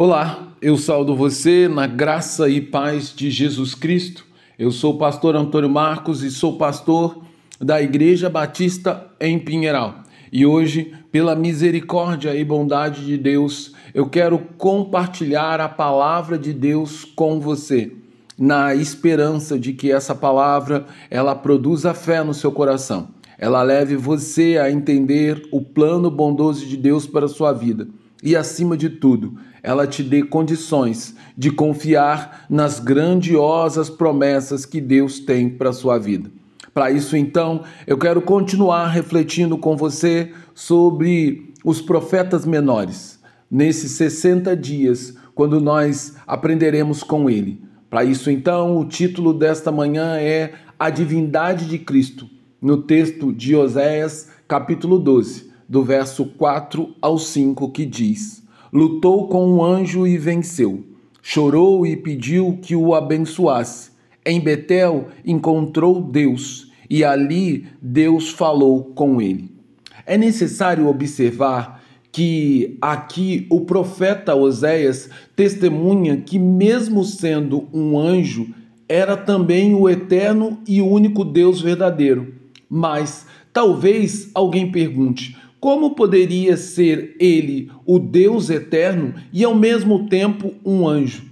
Olá, eu saúdo você na graça e paz de Jesus Cristo. Eu sou o pastor Antônio Marcos e sou pastor da Igreja Batista em Pinheiral. E hoje, pela misericórdia e bondade de Deus, eu quero compartilhar a palavra de Deus com você, na esperança de que essa palavra ela produza fé no seu coração. Ela leve você a entender o plano bondoso de Deus para a sua vida e, acima de tudo, ela te dê condições de confiar nas grandiosas promessas que Deus tem para a sua vida. Para isso, então, eu quero continuar refletindo com você sobre os profetas menores, nesses 60 dias, quando nós aprenderemos com ele. Para isso, então, o título desta manhã é A Divindade de Cristo, no texto de Oséias, capítulo 12, do verso 4 ao 5, que diz: Lutou com um anjo e venceu. Chorou e pediu que o abençoasse. Em Betel encontrou Deus e ali Deus falou com ele. É necessário observar que aqui o profeta Oséias testemunha que, mesmo sendo um anjo, era também o eterno e único Deus verdadeiro. Mas talvez alguém pergunte: como poderia ser ele o Deus eterno e ao mesmo tempo um anjo?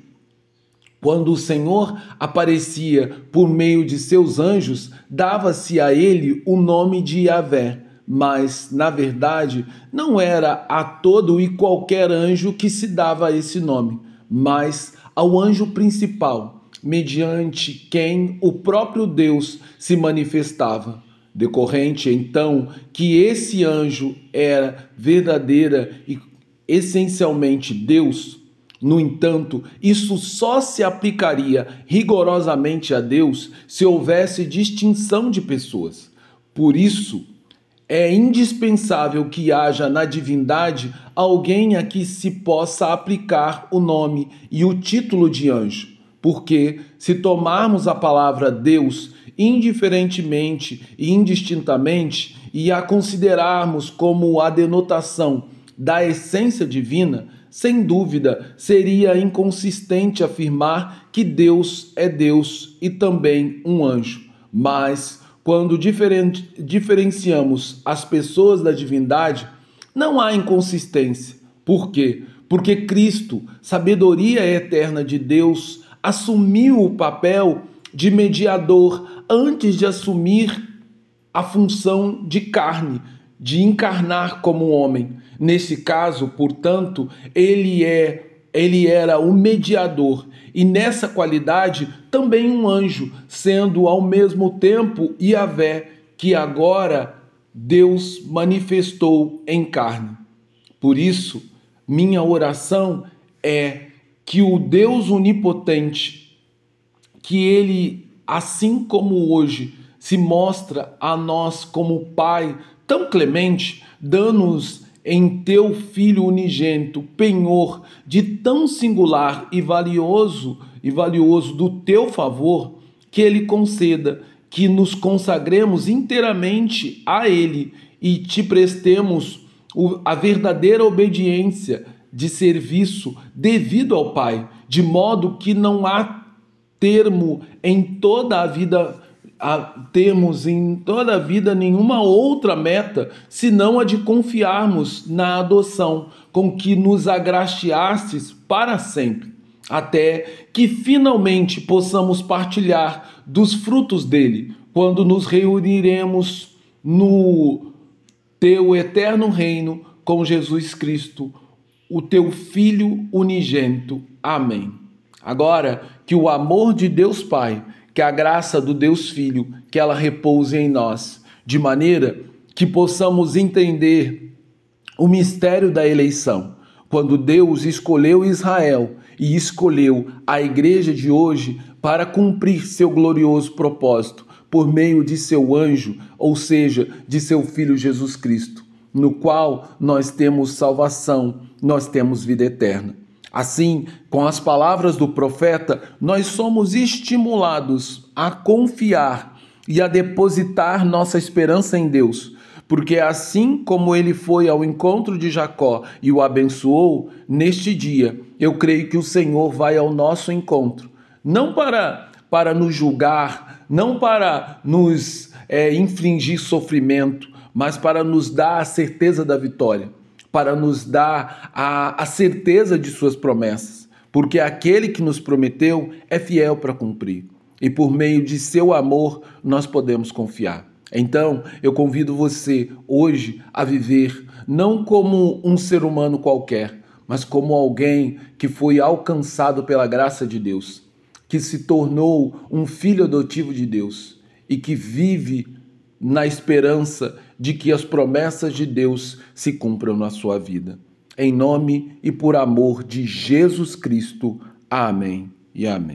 Quando o Senhor aparecia por meio de seus anjos, dava-se a ele o nome de Yahvé. Mas, na verdade, não era a todo e qualquer anjo que se dava esse nome, mas ao anjo principal, mediante quem o próprio Deus se manifestava. Decorrente, então, que esse anjo era verdadeira e essencialmente Deus, no entanto, isso só se aplicaria rigorosamente a Deus se houvesse distinção de pessoas. Por isso, é indispensável que haja na divindade alguém a que se possa aplicar o nome e o título de anjo. Porque, se tomarmos a palavra Deus indiferentemente e indistintamente e a considerarmos como a denotação da essência divina, sem dúvida, seria inconsistente afirmar que Deus é Deus e também um anjo. Mas, quando diferenciamos as pessoas da divindade, não há inconsistência. Por quê? Porque Cristo, sabedoria eterna de Deus, assumiu o papel de mediador antes de assumir a função de carne, de encarnar como homem. Nesse caso, portanto, ele é ele era o mediador e nessa qualidade também um anjo, sendo ao mesmo tempo Yahvé, que agora Deus manifestou em carne. Por isso, minha oração é que o Deus onipotente, que ele, assim como hoje, se mostra a nós como Pai tão clemente, dando-nos em teu Filho unigênito, penhor de tão singular e valioso e valioso do teu favor, que ele conceda que nos consagremos inteiramente a ele e te prestemos a verdadeira obediência de serviço devido ao Pai, de modo que não há termo em toda a vida termos em toda a vida nenhuma outra meta senão a de confiarmos na adoção com que nos agraciastes para sempre, até que finalmente possamos partilhar dos frutos dele, quando nos reuniremos no teu eterno reino com Jesus Cristo, o teu Filho unigênito. Amém. Agora que o amor de Deus Pai que a graça do Deus Filho, que ela repouse em nós, de maneira que possamos entender o mistério da eleição. Quando Deus escolheu Israel e escolheu a igreja de hoje para cumprir seu glorioso propósito por meio de seu anjo, ou seja, de seu filho Jesus Cristo, no qual nós temos salvação, nós temos vida eterna. Assim, com as palavras do profeta, nós somos estimulados a confiar e a depositar nossa esperança em Deus, porque assim como ele foi ao encontro de Jacó e o abençoou, neste dia eu creio que o Senhor vai ao nosso encontro, não para para nos julgar, não para nos é, infligir sofrimento, mas para nos dar a certeza da vitória, para nos dar a, a certeza de Suas promessas, porque aquele que nos prometeu é fiel para cumprir, e por meio de seu amor nós podemos confiar. Então, eu convido você hoje a viver não como um ser humano qualquer, mas como alguém que foi alcançado pela graça de Deus, que se tornou um filho adotivo de Deus e que vive na esperança de que as promessas de Deus se cumpram na sua vida. Em nome e por amor de Jesus Cristo. Amém e amém.